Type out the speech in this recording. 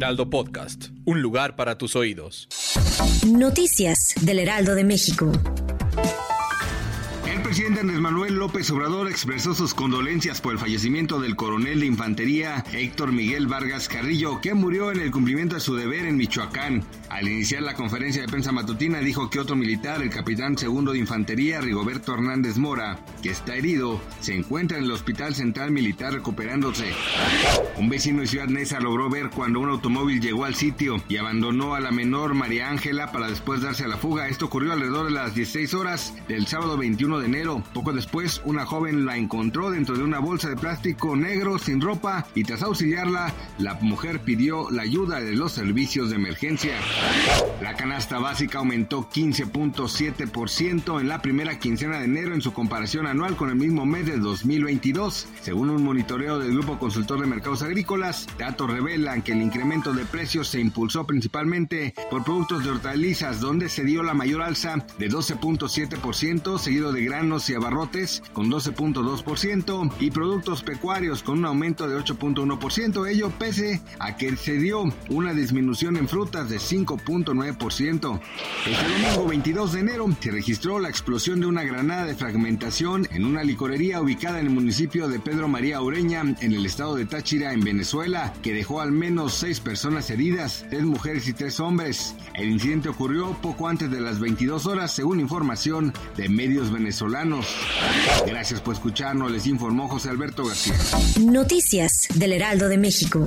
Heraldo Podcast, un lugar para tus oídos. Noticias del Heraldo de México. El presidente Andrés Manuel López Obrador expresó sus condolencias por el fallecimiento del coronel de infantería Héctor Miguel Vargas Carrillo, que murió en el cumplimiento de su deber en Michoacán. Al iniciar la conferencia de prensa matutina dijo que otro militar, el capitán segundo de infantería Rigoberto Hernández Mora, que está herido, se encuentra en el Hospital Central Militar recuperándose. Un vecino de Ciudad Neza logró ver cuando un automóvil llegó al sitio y abandonó a la menor María Ángela para después darse a la fuga. Esto ocurrió alrededor de las 16 horas del sábado 21 de enero. Poco después, una joven la encontró dentro de una bolsa de plástico negro sin ropa y tras auxiliarla, la mujer pidió la ayuda de los servicios de emergencia. La canasta básica aumentó 15.7% en la primera quincena de enero en su comparación anual con el mismo mes de 2022. Según un monitoreo del Grupo Consultor de Mercados Agrícolas, datos revelan que el incremento de precios se impulsó principalmente por productos de hortalizas, donde se dio la mayor alza de 12.7%, seguido de granos y abarrotes con 12.2% y productos pecuarios con un aumento de 8.1%, ello pese a que se dio una disminución en frutas de 5.9%. Este domingo 22 de enero se registró la explosión de una granada de fragmentación en una licorería ubicada en el municipio de Pedro María Ureña, en el estado de Táchira, en Venezuela, que dejó al menos seis personas heridas, tres mujeres y tres hombres. El incidente ocurrió poco antes de las 22 horas, según información de medios venezolanos. Gracias por escucharnos, les informó José Alberto García. Noticias del Heraldo de México.